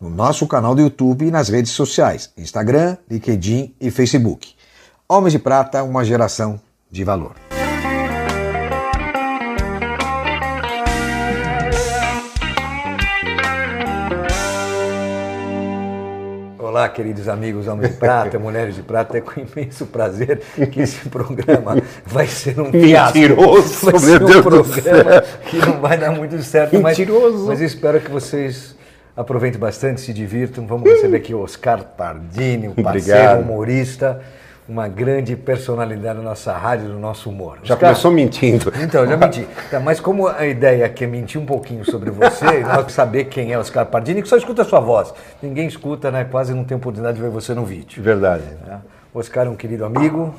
no nosso canal do YouTube e nas redes sociais, Instagram, LinkedIn e Facebook. Homens de Prata, uma geração de valor. Olá, queridos amigos Homens de Prata, Mulheres de Prata. É com imenso prazer que esse programa vai ser um fiasco. Mentiroso, vai ser um programa que não vai dar muito certo. mas- Mentiroso. Mas, espero que vocês aproveitem bastante, se divirtam. Vamos receber aqui o Oscar Pardini, um parceiro Obrigado. humorista, uma grande personalidade da nossa rádio, do nosso humor. Já Oscar, começou mentindo. então, já menti. Tá, mas como a ideia aqui é mentir um pouquinho sobre você, nós saber quem é Oscar Pardini, que só escuta a sua voz. Ninguém escuta, né? Quase não tem oportunidade de ver você no vídeo. Verdade. né? Oscar é um querido amigo,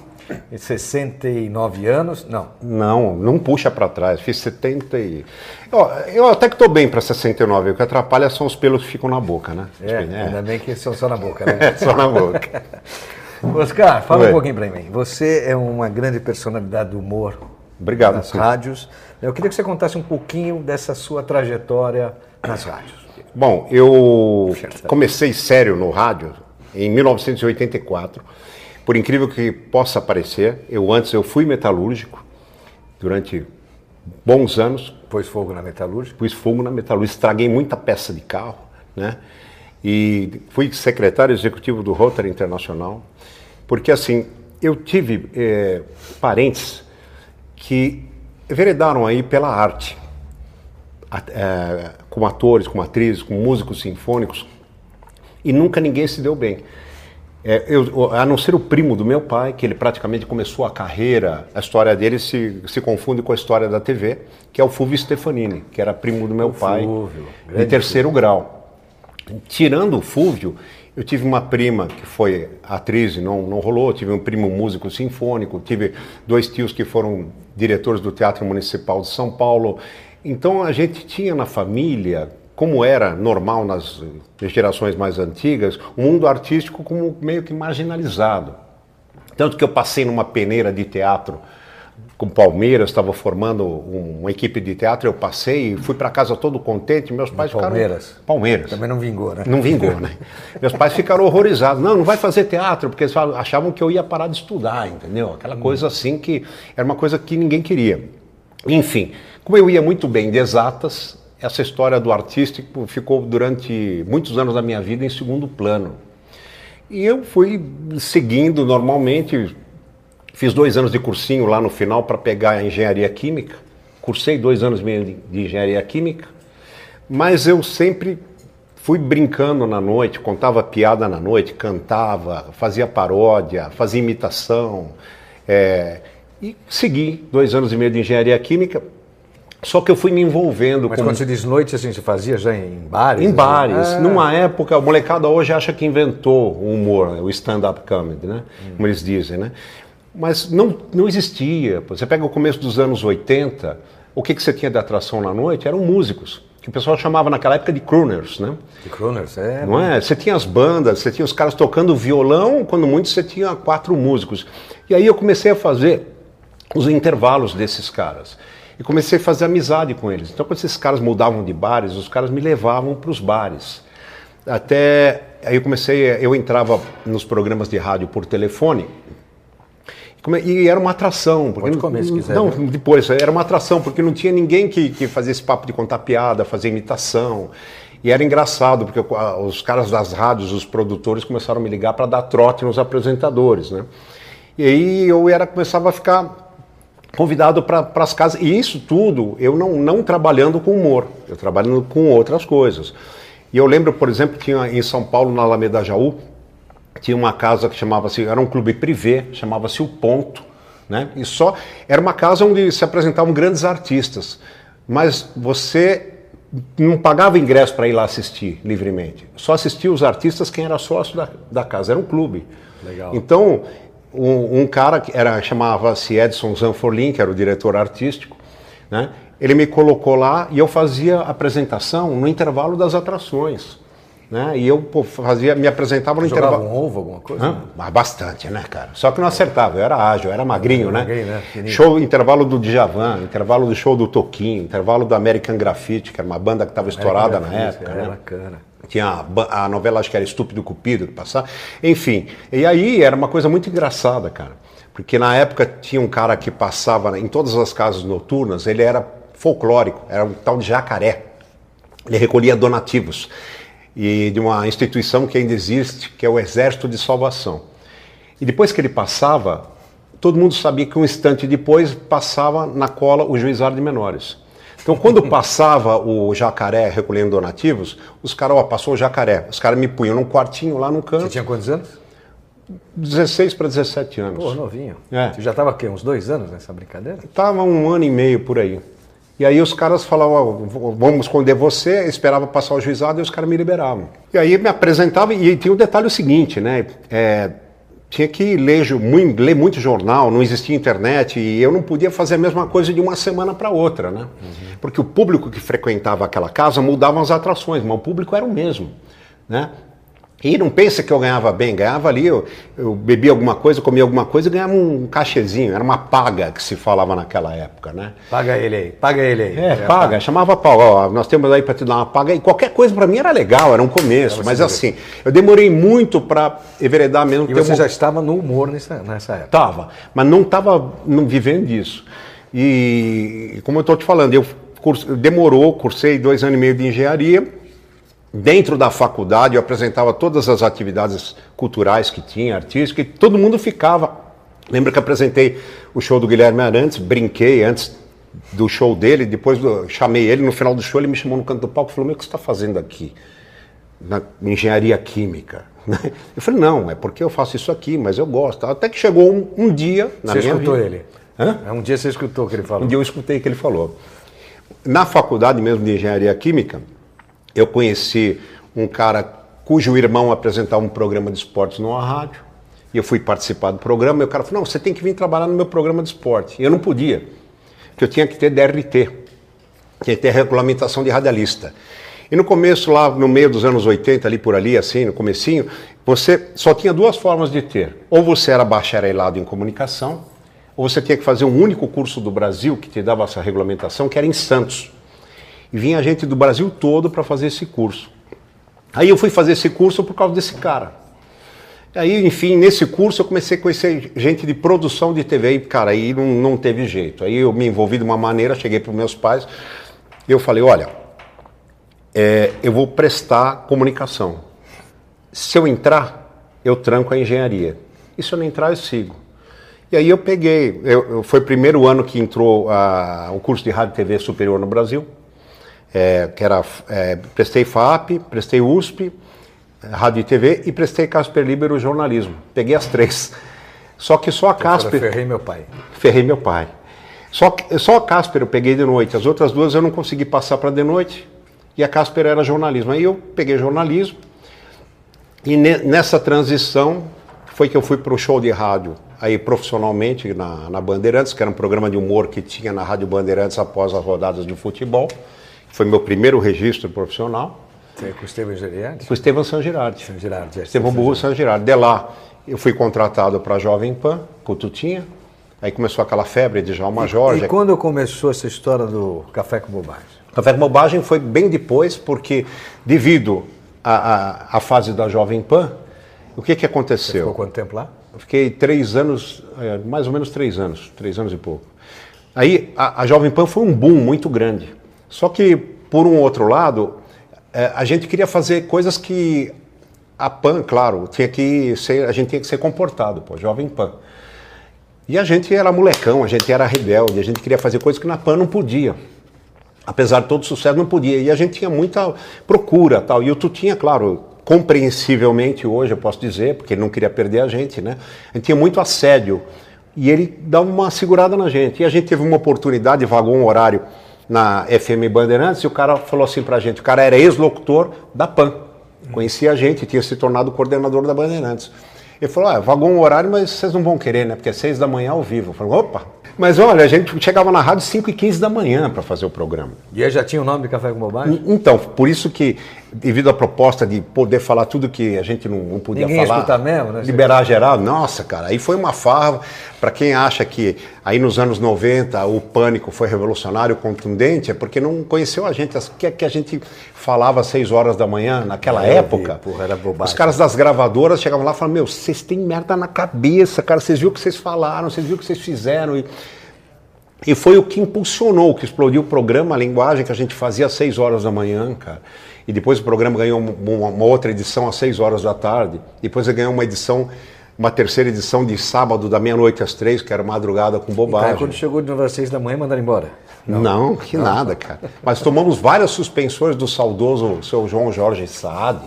de 69 anos. Não, Não, não puxa pra trás. Fiz 70 e... Ó, eu até que tô bem pra 69. O que atrapalha são os pelos que ficam na boca, né? é, Tipo, ainda bem que são só na boca, né? Só na boca. Oscar, fala Oi. um pouquinho pra mim. Você é uma grande personalidade do humor Obrigado. nas sim. rádios. Eu queria que você contasse um pouquinho dessa sua trajetória nas rádios. Bom, eu comecei sério no rádio em 1984. Por incrível que possa parecer, eu antes eu fui metalúrgico durante bons anos, Pôs fogo na metalúrgica. pus fogo na metalúrgica, estraguei muita peça de carro, né? E fui secretário executivo do Rotary Internacional, porque assim, eu tive eh, parentes que enveredaram aí pela arte, a- eh, como atores, como atrizes, como músicos sinfônicos, e nunca ninguém se deu bem. É, eu, a não ser o primo do meu pai, que ele praticamente começou a carreira, a história dele se, se confunde com a história da TV, que é o Fulvio Stefanini, que era primo do meu pai, Fulvio, de terceiro grau. Tirando o Fulvio, eu tive uma prima que foi atriz e não, não rolou, tive um primo músico sinfônico, tive dois tios que foram diretores do Teatro Municipal de São Paulo. Então a gente tinha na família, como era normal nas gerações mais antigas, o mundo artístico como meio que marginalizado. Tanto que eu passei numa peneira de teatro com Palmeiras, estava formando um- uma equipe de teatro, eu passei e fui para casa todo contente, meus pais Palmeiras? ficaram... Palmeiras. Também não vingou, né? Não vingou, né? Meus pais ficaram horrorizados. Não, não vai fazer teatro, porque eles achavam que eu ia parar de estudar, entendeu? Aquela coisa assim que era uma coisa que ninguém queria. Enfim, como eu ia muito bem de exatas, essa história do artístico ficou durante muitos anos da minha vida em segundo plano. E eu fui seguindo normalmente, fiz dois anos de cursinho lá no final para pegar a engenharia química, cursei dois anos meio de, de engenharia química, mas eu sempre fui brincando na noite, contava piada na noite, cantava, fazia paródia, fazia imitação, é, e segui dois anos e meio de engenharia química, só que eu fui me envolvendo Mas com quando você diz noite, assim, você fazia já em bares? em assim? bares. Ah, Numa época, a molecada hoje acha que inventou o humor, o stand-up comedy, né? Como eles dizem, né? Mas não, não existia. Você pega o começo dos anos 80, o que, que você tinha de atração na noite eram músicos, que o pessoal chamava naquela época de crooners, né? De Crooners, é. Não é? Você tinha as bandas, você tinha os caras tocando violão, quando muito você tinha quatro músicos. E aí eu comecei a fazer os intervalos desses caras. E comecei a fazer amizade com eles. Então, quando esses caras mudavam de bares, os caras me levavam para os bares. Até aí eu comecei, eu entrava nos programas de rádio por telefone. E era uma atração. Porque Pode não- comer se quiser, Não, viu? depois, era uma atração, porque não tinha ninguém que, que fazia esse papo de contar piada, fazer imitação. E era engraçado, porque os caras das rádios, os produtores, começaram a me ligar para dar trote nos apresentadores, né? E aí eu era, começava a ficar convidado para as casas. E isso tudo eu não, não trabalhando com humor, eu trabalhando com outras coisas. E eu lembro, por exemplo, tinha em São Paulo, na Alameda Jaú, tinha uma casa que chamava-se, era um clube privê, chamava-se O Ponto, né? E só era uma casa onde se apresentavam grandes artistas, mas você não pagava ingresso para ir lá assistir livremente. Só assistia os artistas quem era sócio da, da casa, era um clube. Legal. Então, um, um cara que era chamava-se Edson Zanforlin, que era o diretor artístico, né? Ele me colocou lá e eu fazia apresentação no intervalo das atrações. Né? E eu pô, fazia, me apresentava no Jogava intervalo. um ovo, alguma coisa? Hã? Mas bastante, né, cara? Só que não acertava, eu era ágil, eu era magrinho, né? magrinho, né? Fininho. Show, intervalo do Djavan, intervalo do show do Toquinho, intervalo do American Graffiti, que era uma banda que estava estourada na época, É né? bacana. Tinha a, a novela, acho que era Estúpido Cupido, que passava. Enfim, e aí era uma coisa muito engraçada, cara. Porque na época tinha um cara que passava em todas as casas noturnas, ele era folclórico, era um tal de jacaré. Ele recolhia donativos e de uma instituição que ainda existe, que é o Exército de Salvação. E depois que ele passava, todo mundo sabia que um instante depois passava na cola o juizado de menores. Então, quando passava o jacaré recolhendo donativos, os caras, ó, passou o jacaré. Os caras me punham num quartinho lá no Você canto, tinha quantos anos? 16 para 17 anos. Pô, novinho. É. Você já estava aqui, uns dois anos nessa brincadeira? Tava um ano e meio por aí. E aí os caras falavam, ó, vamos esconder você, Eu esperava passar o juizado e os caras me liberavam. E aí me apresentava, e tinha o detalhe o seguinte, né? é, tinha que ler, ler muito jornal, não existia internet, e eu não podia fazer a mesma coisa de uma semana para outra, né? Porque o público que frequentava aquela casa mudavam as atrações, mas o público era o mesmo, né? E não pensa que eu ganhava bem, ganhava ali, eu, eu bebia alguma coisa, comia alguma coisa e ganhava um cachezinho, era uma paga que se falava naquela época, né? Paga ele aí, paga ele aí. É, paga, chamava pau, ó, nós temos aí para te dar uma paga, e qualquer coisa para mim era legal, era um começo, mas assim, eu demorei muito para enveredar mesmo. E você uma- já estava no humor nessa, nessa época. Tava, mas não estava vivendo disso. E como eu estou te falando, eu demorou, cursei dois anos e meio de engenharia. Dentro da faculdade eu apresentava todas as atividades culturais que tinha, artísticas, e todo mundo ficava. Lembra que apresentei o show do Guilherme Arantes, brinquei antes do show dele, depois do- chamei ele, no final do show ele me chamou no canto do palco e falou, meu, o que você está fazendo aqui? na engenharia química. Eu falei, não, é porque eu faço isso aqui, mas eu gosto. Até que chegou um, um dia na Você minha escutou vida. ele? Hã? É, Um dia você escutou o que ele falou. Um dia eu escutei o que ele falou. Na faculdade mesmo de engenharia química, eu conheci um cara cujo irmão apresentava um programa de esportes numa rádio. E eu fui participar do programa e o cara falou, não, você tem que vir trabalhar no meu programa de esporte. E eu não podia, porque eu tinha que ter DRT, que ter regulamentação de radialista. E no começo, lá no meio dos anos 80, ali por ali, assim, no comecinho, você só tinha duas formas de ter. Ou você era bacharelado em comunicação, ou você tinha que fazer um único curso do Brasil que te dava essa regulamentação, que era em Santos. E vinha gente do Brasil todo para fazer esse curso. Aí eu fui fazer esse curso por causa desse cara. Aí, enfim, nesse curso eu comecei a conhecer gente de produção de TV e, cara, aí não, não teve jeito. Aí eu me envolvi de uma maneira, cheguei para os meus pais, eu falei, olha, é, eu vou prestar comunicação. Se eu entrar, eu tranco a engenharia. E se eu não entrar, eu sigo. E aí eu peguei, eu, eu- foi o primeiro ano que entrou ah, o curso de rádio e TV superior no Brasil, é, que era, é, prestei FAP, prestei USP, rádio e TV e prestei Casper Libero jornalismo. Peguei as três. Só que só a Eu Casper... ferrei meu pai. Ferrei meu pai. Só, só a Casper eu peguei de noite, as outras duas eu não consegui passar para de noite. E a Casper era jornalismo. Aí eu peguei jornalismo. E ne- nessa transição foi que eu fui para o show de rádio, aí profissionalmente na, na Bandeirantes, que era um programa de humor que tinha na Rádio Bandeirantes após as rodadas de futebol. Foi meu primeiro registro profissional. Você com o Estevam Geriardi? Com o Estevam San Girardi. San Girardi, é. Estevão Burro San Girardi. De lá, eu fui contratado para a Jovem Pan, com o Tutinha. Aí começou aquela febre de Jalma Jorge. E quando começou essa história do Café com Bobagem? Café com Bobagem foi bem depois, porque devido à, fase da Jovem Pan, o que, que Ficou aconteceu? quanto tempo lá? Fiquei três anos, é, mais ou menos três anos, três anos e pouco. Aí a, a Jovem Pan foi um boom muito grande. Só que, por um outro lado, é, a gente queria fazer coisas que a Pan, claro, tinha que ser, a gente tinha que ser comportado, pô, Jovem Pan. E a gente era molecão, a gente era rebelde, a gente queria fazer coisas que na Pan não podia. Apesar de todo o sucesso, não podia. E a gente tinha muita procura tal. E o Tutinha, claro, compreensivelmente hoje, eu posso dizer, porque ele não queria perder a gente, né? A gente tinha muito assédio. E ele dá uma segurada na gente. E a gente teve uma oportunidade, vagou um horário na FM Bandeirantes e o cara falou assim pra gente, o cara era ex-locutor da PAN, conhecia a gente, tinha se tornado coordenador da Bandeirantes. Ele falou, ah, vagou um horário, mas vocês não vão querer, né? Porque é seis da manhã ao vivo. Eu falei, opa! Mas olha, a gente chegava na rádio 5 e 15 da manhã para fazer o programa. E aí já tinha o nome de Café com Bobagem? Então, por isso que, devido à proposta de poder falar tudo que a gente não, não podia Ninguém falar, escuta mesmo, né? liberar geral, nossa, cara, aí foi uma farra. Para quem acha que aí nos anos 90 o pânico foi revolucionário, contundente, é porque não conheceu a gente. O que é que a gente falava às 6 horas da manhã naquela vi, época? porra, era bobagem. Os caras das gravadoras chegavam lá e falavam: Meu, vocês têm merda na cabeça, cara, vocês viram o que vocês falaram, vocês viram o que vocês fizeram. E, e foi o que impulsionou, que explodiu o programa, a linguagem que a gente fazia às 6 horas da manhã, cara. E depois o programa ganhou uma, uma outra edição às 6 horas da tarde. Depois ele ganhou uma edição, uma terceira edição de sábado, da meia-noite às três, que era madrugada com bobagem. quando chegou de novo às seis da manhã, mandaram embora. Não, que nada, cara. Mas tomamos várias suspensões do saudoso seu João Jorge Saad,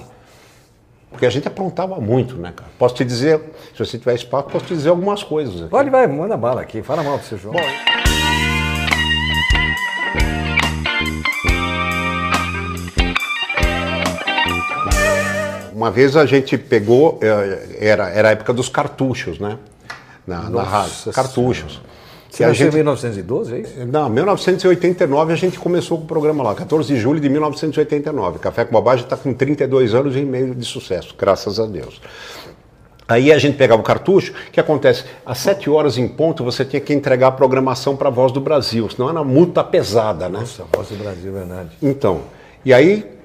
porque a gente aprontava muito, né, cara? Posso te dizer, se você tiver espaço, posso te dizer algumas coisas. aqui. Pode, vai, manda bala aqui. Fala mal pro seu João. Uma vez a gente pegou, eh, era, era a época dos cartuchos, né? Na, na rádio. Cartuchos. Você a nasceu em gente, 1912, é isso? não, 1989 a gente começou com o programa lá, 14 de julho de 1989. Café com Bobagem está com 32 anos e meio de sucesso, graças a Deus. Aí a gente pegava o cartucho, o que acontece? Às 7 horas em ponto você tinha que entregar a programação para a Voz do Brasil, senão era multa pesada, né? Nossa, Voz do Brasil, verdade. Então, e aí,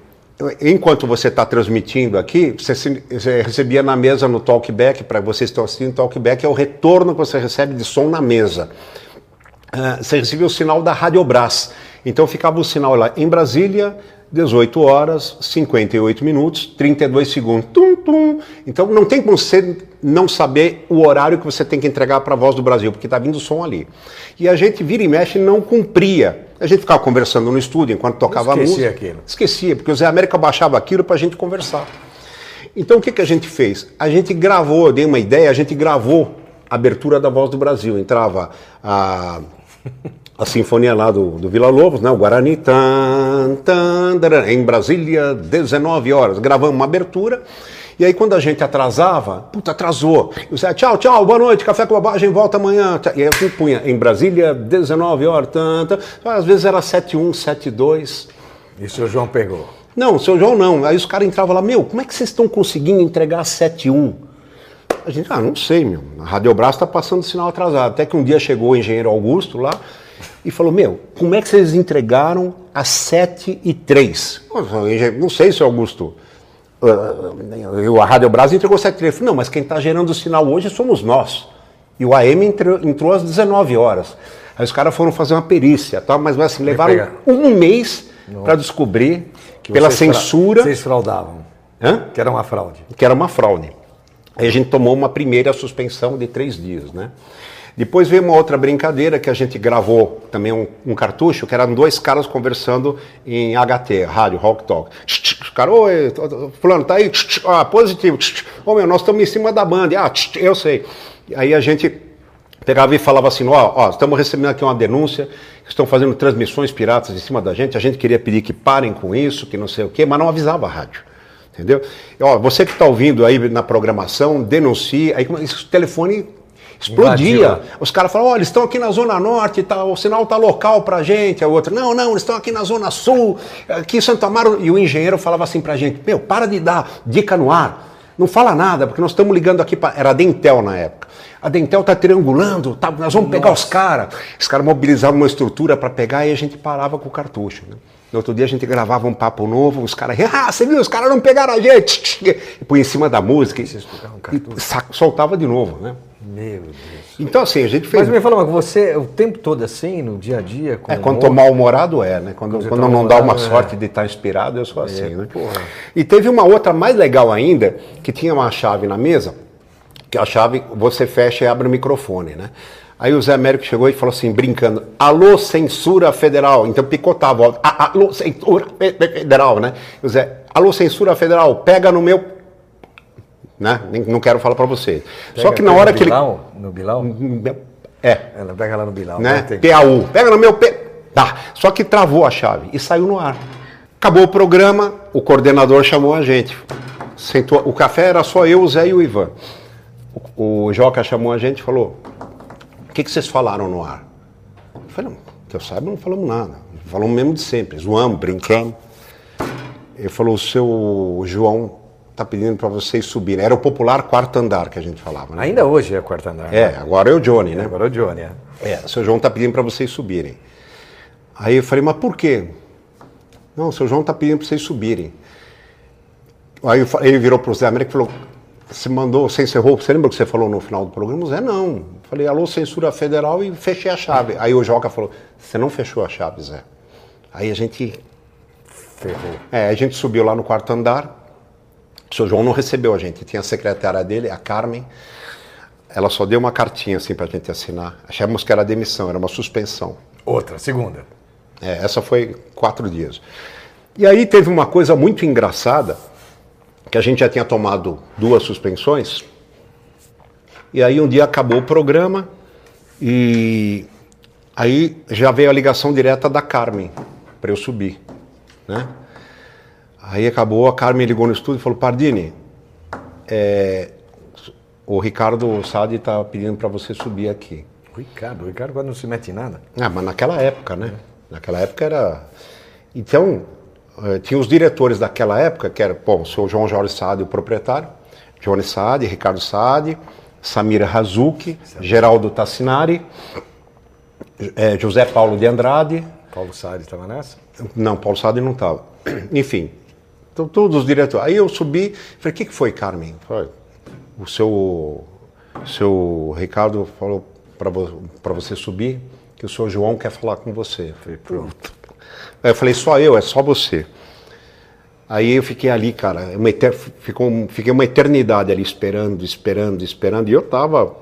enquanto você está transmitindo aqui, você, se- você recebia na mesa no talkback, para vocês que estão assistindo, talkback é o retorno que você recebe de som na mesa. Ah, você recebia o sinal da Radiobras. Então ficava o sinal lá em Brasília, 18 horas, 58 minutos, 32 segundos. Tum, tum. Então não tem como você não saber o horário que você tem que entregar para a Voz do Brasil, porque está vindo o som ali. E a gente vira e mexe não cumpria. A gente ficava conversando no estúdio enquanto tocava a Esquecia música. aquilo. Esquecia, porque o Zé América baixava aquilo para a gente conversar. Então o que, que a gente fez? A gente gravou, eu dei uma ideia, a gente gravou a abertura da Voz do Brasil. Entrava a, a sinfonia lá do, do Vila Lobos, né? o Guarani, tan, tan, taran, em Brasília, 19 horas. Gravamos uma abertura. E aí quando a gente atrasava, puta, atrasou. Eu dizia, tchau, tchau, boa noite, café com bobagem, volta amanhã. E aí eu punha, em Brasília, 19 horas, tan, tan. Às vezes era 71, 72. E o seu João pegou. Não, seu João não. Aí os caras entravam lá, meu, como é que vocês estão conseguindo entregar 7-1? A gente, ah, não sei, meu. A Radiobras está passando sinal atrasado. Até que um dia chegou o engenheiro Augusto lá e falou, meu, como é que vocês entregaram às 7 e 3? Não sei, seu Augusto. Uh, a Radiobras entregou 7 e 3. Eu falei, não, mas quem está gerando o sinal hoje somos nós. E o AM entrou, entrou às 19 horas. Aí os caras foram fazer uma perícia, tá? mas assim, levaram um mês para descobrir, pela Vocês censura, Vocês fraudavam. Hã? Que era uma fraude. que era uma fraude. Aí a gente tomou uma primeira suspensão de três dias, né? Depois veio uma outra brincadeira que a gente gravou também um, um cartucho, que eram dois caras conversando em HT, rádio, Rock Talk. Os caras, oi, fulano, tá aí? Ah, positivo. Ô meu, nós estamos em cima da banda. Ah, eu sei. Aí a gente pegava e falava assim, ó, ó, estamos recebendo aqui uma denúncia, estão fazendo transmissões piratas em cima da gente, a gente queria pedir que parem com isso, que não sei o quê, mas não avisava a rádio. Entendeu? E, ó, você que está ouvindo aí na programação, denuncie, aí esse telefone explodia. Invadiu. Os caras ó, eles estão aqui na Zona Norte, tá, o sinal tá local pra gente. A outra, não, não, eles estão aqui na Zona Sul, aqui em Santo Amaro. E o engenheiro falava assim pra gente, meu, para de dar dica no ar. Não fala nada, porque nós estamos ligando aqui para. Era a Dentel na época. A Dentel tá triangulando, tá, nós vamos pegar os caras. Os caras mobilizavam uma estrutura para pegar e a gente parava com o cartucho. Né? No outro dia a gente gravava um papo novo, os caras, ah, você viu, os caras não pegaram a gente. E põe em cima da música e, e soltava de novo, né? Meu Deus. Então assim, a gente fez. Mas me fala, mas você, o tempo todo assim, no dia a dia, É, quando tô mal-humorado é, né? Quando, você quando tá não dá uma é. sorte de estar inspirado, eu sou assim, né? porra. E teve uma outra mais legal ainda, que tinha uma chave na mesa, que a chave você fecha e abre o microfone, né? Aí o Zé Américo chegou e falou assim, brincando, alô, censura federal. Então picotava, ó, "A- alô, censura fe- fe- federal, né? E o Zé, alô, censura federal, pega no meu... Né? Nem- Não quero falar pra você. Só Pega- que na hora que ele... Bilal, No Bilal? É, Ela pega lá no Bilal. né? PAU. Pega no meu P. Tá, só que travou a chave e saiu no ar. Acabou o programa, o coordenador chamou a gente. Sentou, o café era só eu, o Zé e o Ivan. O, o Joca chamou a gente e falou: O que, que vocês falaram no ar? Eu falei: Não, que eu saiba, não falamos nada. Falamos mesmo de sempre, zoamos, brincamos. Ele falou: O seu João está pedindo para vocês subirem. Era o popular quarto andar que a gente falava. Né? Ainda hoje é quarto andar. É, né? agora é o Johnny, né? Agora é o Johnny, é. É, o seu João está pedindo para vocês subirem. Aí eu falei, mas por quê? Não, o seu João está pedindo para vocês subirem. Aí ele virou para o Zé América e falou: Você mandou, você encerrou, você lembra o que você falou no final do programa? Zé, não. Falei, alô, censura federal e fechei a chave. Aí o Joca falou: Você não fechou a chave, Zé. Aí a gente. Ferrou. É, a gente subiu lá no quarto andar. O seu João não recebeu a gente. Tinha a secretária dele, a Carmen. Ela só deu uma cartinha assim para a gente assinar. Achamos que era demissão, era uma suspensão. Outra, segunda. É, essa foi quatro dias. E aí teve uma coisa muito engraçada, que a gente já tinha tomado duas suspensões. E aí um dia acabou o programa e aí já veio a ligação direta da Carmen para eu subir, né? Aí acabou, a Carmen ligou no estúdio e falou: Pardini, é, o Ricardo Sade está pedindo para você subir aqui. O Ricardo, o Ricardo não se mete em nada. Ah, mas naquela época, né? Naquela época era. Então, eh, tinha os diretores daquela época, que era, bom, o senhor João Jorge Sade, o proprietário, Johnny Sade, Ricardo Sade, Samira Hazuki, Geraldo Tassinari, é, José Paulo de Andrade. Paulo Sade estava nessa? Não, Paulo Sade não estava. Enfim, então, todos os diretores. Aí eu subi, falei, o que, que foi, Carmen? Falei, o seu, seu Ricardo falou para você subir que o senhor João quer falar com você. Eu falei, pronto. Aí eu falei, só eu, é só você. Aí eu fiquei ali, cara, uma. Ficou... fiquei uma eternidade ali esperando, esperando, esperando. E eu tava.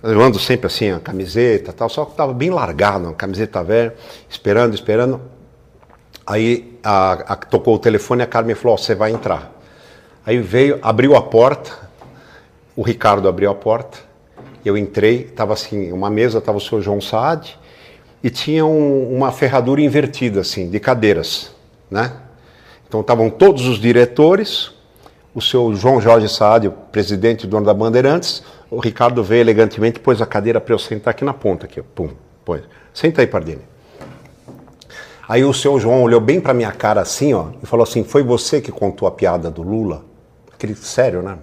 Eu ando sempre assim, a camiseta tal, só que tava bem largado, a camiseta velha, esperando, esperando. Aí a, a, tocou o telefone e a Carmen falou: oh, você vai entrar. Aí veio, abriu a porta, o Ricardo abriu a porta, eu entrei, estava assim, uma mesa, estava o senhor João Saad, e tinha um, uma ferradura invertida, assim, de cadeiras, né? Então estavam todos os diretores, o seu João Jorge Saad, o presidente e dono da Bandeirantes, o Ricardo veio elegantemente, pôs a cadeira para eu sentar aqui na ponta, aqui, pum, pôs. Senta aí, Pardini. Aí o seu João olhou bem para minha cara assim, ó, e falou assim: "Foi você que contou a piada do Lula?" Aquele sério, né?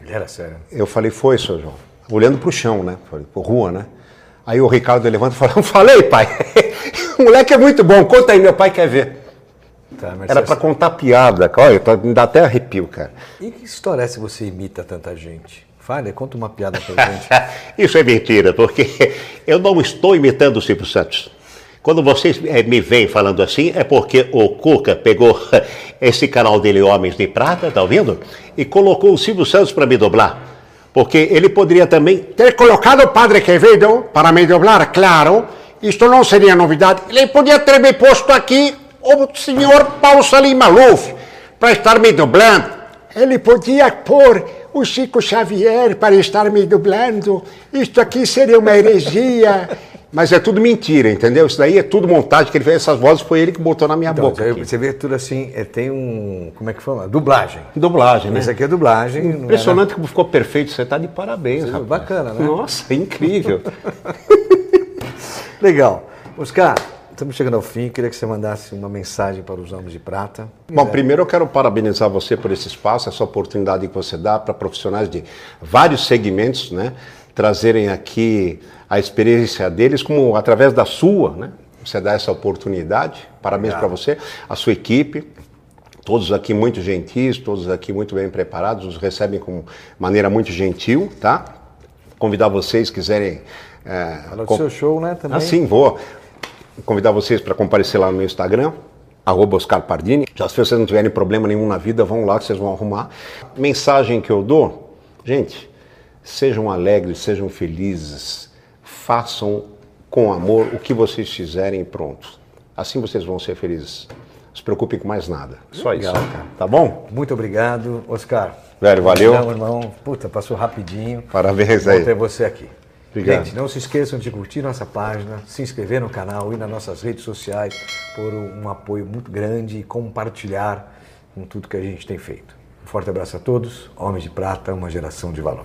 Ele era sério. Eu falei: "Foi, seu João." Olhando para o chão, né? Falei, por rua, né? Aí o Ricardo levanta e fala: "Falei, pai. o moleque é muito bom. Conta aí, meu pai quer ver." Tá, era para contar piada, olha, me dá até arrepio, cara. E que história é se você imita tanta gente? Fale, conta uma piada pra gente. Isso é mentira, porque eu não estou imitando o Silvio Santos. Quando vocês é, me veem falando assim, é porque o Cuca pegou esse canal dele, Homens de Prata, tá ouvindo? E colocou o Silvio Santos para me dublar. Porque ele poderia também ter colocado o Padre Quevedo para me dublar, claro. Isto não seria novidade. Ele podia ter me posto aqui o senhor Paulo Salim Maluf para estar me dublando. Ele podia pôr o Chico Xavier para estar me dublando. Isto aqui seria uma heresia. Mas é tudo mentira, entendeu? Isso daí é tudo montagem que ele fez. Essas vozes foi ele que botou na minha então, boca. Você vê tudo assim, é, tem um. Como é que fala? Dublagem. Dublagem, né? Isso aqui é dublagem. Impressionante como ficou perfeito. Você está de parabéns, rapaz. Bacana, né? Nossa, incrível. Legal. Oscar, estamos chegando ao fim. Queria que você mandasse uma mensagem para os Homens de Prata. Bom, primeiro eu quero parabenizar você por esse espaço, essa oportunidade que você dá para profissionais de vários segmentos, né? Trazerem aqui a experiência deles, como através da sua, né? Você dá essa oportunidade. Parabéns para você, a sua equipe. Todos aqui muito gentis, todos aqui muito bem preparados, nos recebem com maneira muito gentil, tá? Convidar vocês, quiserem. É, Fala do com... seu show, né? Também. Ah, sim, vou. Convidar vocês para comparecer lá no meu Instagram, arroba Oscar Pardini. Já se vocês não tiverem problema nenhum na vida, vão lá que vocês vão arrumar. Mensagem que eu dou, gente, sejam alegres, sejam felizes façam com amor o que vocês fizerem pronto. Assim vocês vão ser felizes. Não se preocupem com mais nada. Só Legal, isso. Cara. Tá bom? Muito obrigado, Oscar. Velho, valeu. Não, irmão. Puta, passou rapidinho. Parabéns aí. Vou ter você aqui. Obrigado. Gente, não se esqueçam de curtir nossa página, se inscrever no canal e nas nossas redes sociais por um apoio muito grande e compartilhar com tudo que a gente tem feito. Um forte abraço a todos. Homens de Prata, uma geração de valor.